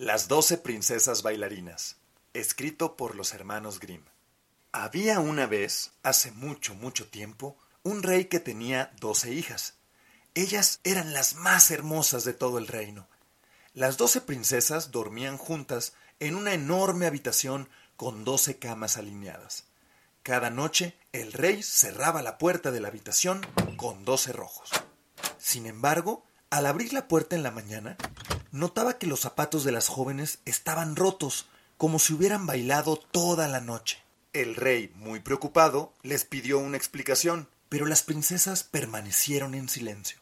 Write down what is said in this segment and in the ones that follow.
Las doce princesas bailarinas. Escrito por los hermanos Grimm. Había una vez, hace mucho, mucho tiempo, un rey que tenía doce hijas. Ellas eran las más hermosas de todo el reino. Las doce princesas dormían juntas en una enorme habitación con doce camas alineadas. Cada noche el rey cerraba la puerta de la habitación con dos cerrojos. Sin embargo, al abrir la puerta en la mañana, notaba que los zapatos de las jóvenes estaban rotos, como si hubieran bailado toda la noche. El rey, muy preocupado, les pidió una explicación, pero las princesas permanecieron en silencio.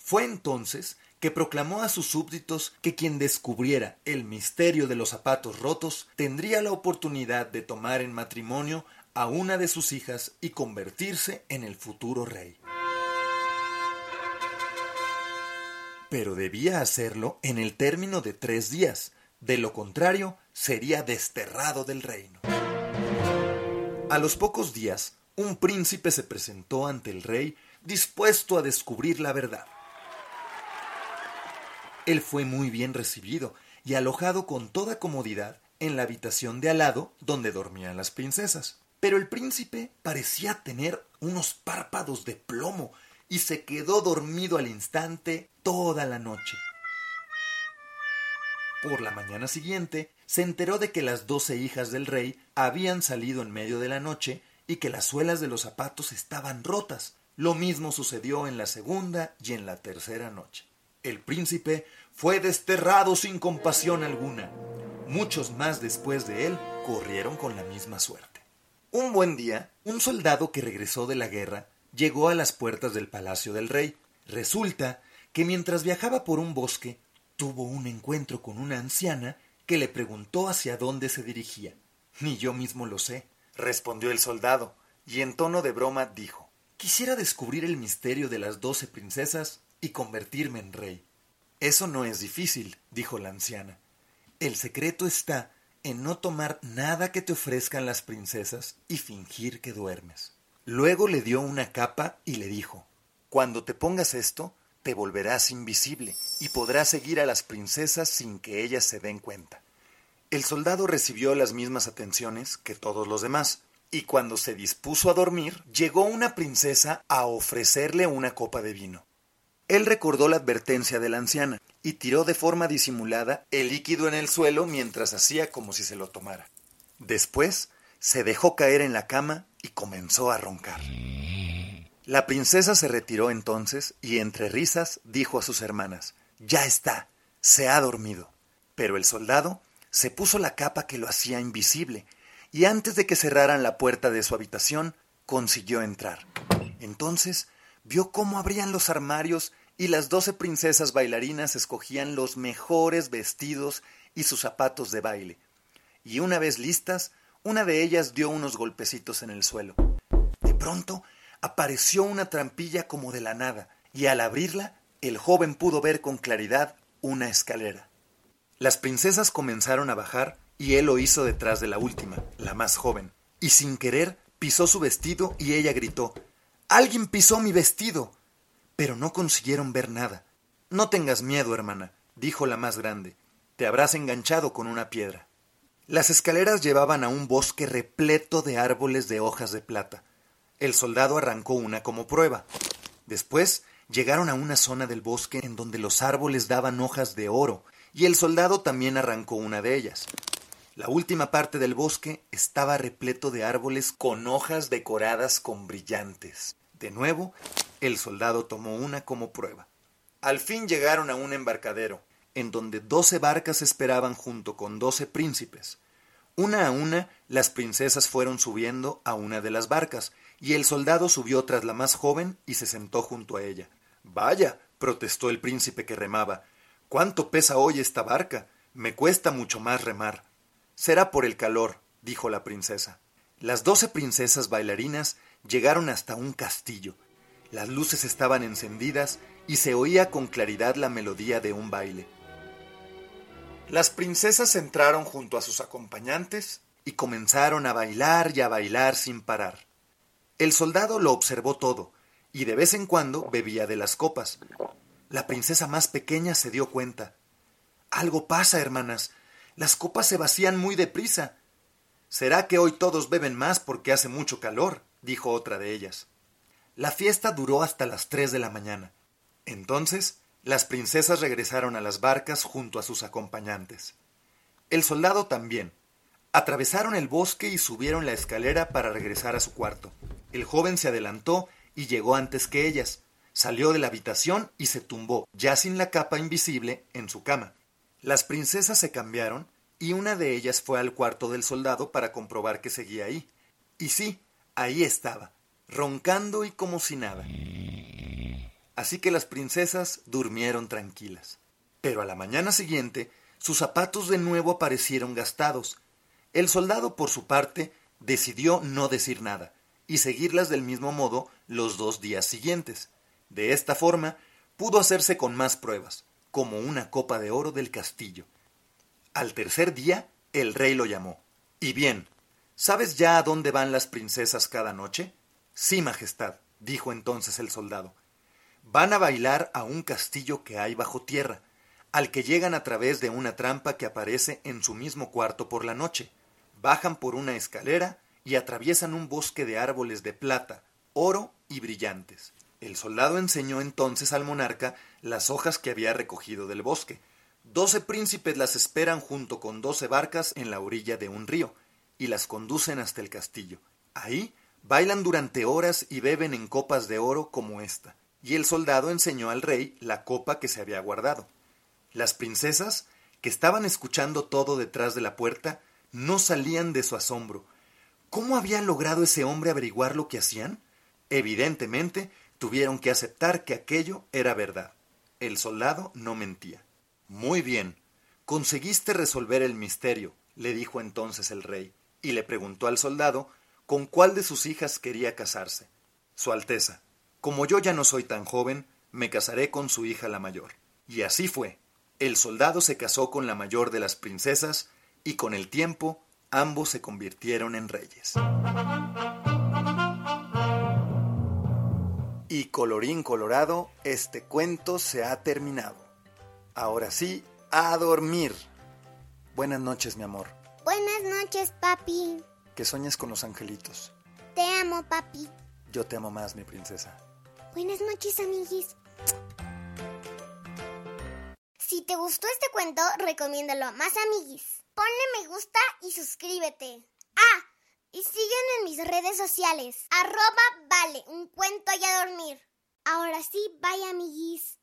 Fue entonces que proclamó a sus súbditos que quien descubriera el misterio de los zapatos rotos tendría la oportunidad de tomar en matrimonio a una de sus hijas y convertirse en el futuro rey. Pero debía hacerlo en el término de tres días, de lo contrario sería desterrado del reino. A los pocos días, un príncipe se presentó ante el rey dispuesto a descubrir la verdad. Él fue muy bien recibido y alojado con toda comodidad en la habitación de al lado donde dormían las princesas. Pero el príncipe parecía tener unos párpados de plomo y se quedó dormido al instante toda la noche. Por la mañana siguiente se enteró de que las doce hijas del rey habían salido en medio de la noche y que las suelas de los zapatos estaban rotas. Lo mismo sucedió en la segunda y en la tercera noche. El príncipe fue desterrado sin compasión alguna. Muchos más después de él corrieron con la misma suerte. Un buen día, un soldado que regresó de la guerra llegó a las puertas del palacio del rey. Resulta que mientras viajaba por un bosque, tuvo un encuentro con una anciana que le preguntó hacia dónde se dirigía. Ni yo mismo lo sé, respondió el soldado, y en tono de broma dijo Quisiera descubrir el misterio de las doce princesas y convertirme en rey. Eso no es difícil, dijo la anciana. El secreto está en no tomar nada que te ofrezcan las princesas y fingir que duermes. Luego le dio una capa y le dijo Cuando te pongas esto, te volverás invisible y podrás seguir a las princesas sin que ellas se den cuenta. El soldado recibió las mismas atenciones que todos los demás, y cuando se dispuso a dormir, llegó una princesa a ofrecerle una copa de vino. Él recordó la advertencia de la anciana y tiró de forma disimulada el líquido en el suelo mientras hacía como si se lo tomara. Después se dejó caer en la cama y comenzó a roncar. La princesa se retiró entonces y entre risas dijo a sus hermanas Ya está, se ha dormido. Pero el soldado se puso la capa que lo hacía invisible y antes de que cerraran la puerta de su habitación consiguió entrar. Entonces vio cómo abrían los armarios y las doce princesas bailarinas escogían los mejores vestidos y sus zapatos de baile. Y una vez listas, una de ellas dio unos golpecitos en el suelo. De pronto apareció una trampilla como de la nada, y al abrirla, el joven pudo ver con claridad una escalera. Las princesas comenzaron a bajar, y él lo hizo detrás de la última, la más joven, y sin querer pisó su vestido y ella gritó Alguien pisó mi vestido. Pero no consiguieron ver nada. No tengas miedo, hermana, dijo la más grande. Te habrás enganchado con una piedra. Las escaleras llevaban a un bosque repleto de árboles de hojas de plata. El soldado arrancó una como prueba. Después llegaron a una zona del bosque en donde los árboles daban hojas de oro, y el soldado también arrancó una de ellas. La última parte del bosque estaba repleto de árboles con hojas decoradas con brillantes. De nuevo, el soldado tomó una como prueba. Al fin llegaron a un embarcadero, en donde doce barcas esperaban junto con doce príncipes. Una a una, las princesas fueron subiendo a una de las barcas, y el soldado subió tras la más joven y se sentó junto a ella. Vaya, protestó el príncipe que remaba, ¿Cuánto pesa hoy esta barca? Me cuesta mucho más remar. Será por el calor, dijo la princesa. Las doce princesas bailarinas llegaron hasta un castillo. Las luces estaban encendidas y se oía con claridad la melodía de un baile. Las princesas entraron junto a sus acompañantes y comenzaron a bailar y a bailar sin parar. El soldado lo observó todo y de vez en cuando bebía de las copas. La princesa más pequeña se dio cuenta. Algo pasa, hermanas. Las copas se vacían muy deprisa. ¿Será que hoy todos beben más porque hace mucho calor? dijo otra de ellas. La fiesta duró hasta las tres de la mañana. Entonces, las princesas regresaron a las barcas junto a sus acompañantes. El soldado también. Atravesaron el bosque y subieron la escalera para regresar a su cuarto. El joven se adelantó y llegó antes que ellas. Salió de la habitación y se tumbó, ya sin la capa invisible, en su cama. Las princesas se cambiaron y una de ellas fue al cuarto del soldado para comprobar que seguía ahí. Y sí, ahí estaba, roncando y como si nada. Así que las princesas durmieron tranquilas. Pero a la mañana siguiente, sus zapatos de nuevo aparecieron gastados. El soldado, por su parte, decidió no decir nada y seguirlas del mismo modo los dos días siguientes. De esta forma, pudo hacerse con más pruebas, como una copa de oro del castillo. Al tercer día, el rey lo llamó. Y bien, ¿sabes ya a dónde van las princesas cada noche? Sí, Majestad, dijo entonces el soldado. Van a bailar a un castillo que hay bajo tierra, al que llegan a través de una trampa que aparece en su mismo cuarto por la noche. Bajan por una escalera y atraviesan un bosque de árboles de plata, oro y brillantes. El soldado enseñó entonces al monarca las hojas que había recogido del bosque. Doce príncipes las esperan junto con doce barcas en la orilla de un río, y las conducen hasta el castillo. Ahí bailan durante horas y beben en copas de oro como esta. Y el soldado enseñó al rey la copa que se había guardado. Las princesas, que estaban escuchando todo detrás de la puerta, no salían de su asombro, ¿Cómo había logrado ese hombre averiguar lo que hacían? Evidentemente, tuvieron que aceptar que aquello era verdad. El soldado no mentía. Muy bien. Conseguiste resolver el misterio, le dijo entonces el rey, y le preguntó al soldado con cuál de sus hijas quería casarse. Su Alteza, como yo ya no soy tan joven, me casaré con su hija la mayor. Y así fue. El soldado se casó con la mayor de las princesas, y con el tiempo ambos se convirtieron en reyes. Y colorín colorado, este cuento se ha terminado. Ahora sí, a dormir. Buenas noches, mi amor. Buenas noches, papi. Que sueñes con los angelitos. Te amo, papi. Yo te amo más, mi princesa. Buenas noches, amiguis. Si te gustó este cuento, recomiéndalo a más amiguis. Ponle me gusta y suscríbete. Ah, y sígueme en mis redes sociales. Arroba vale, un cuento y a dormir. Ahora sí, bye amiguis.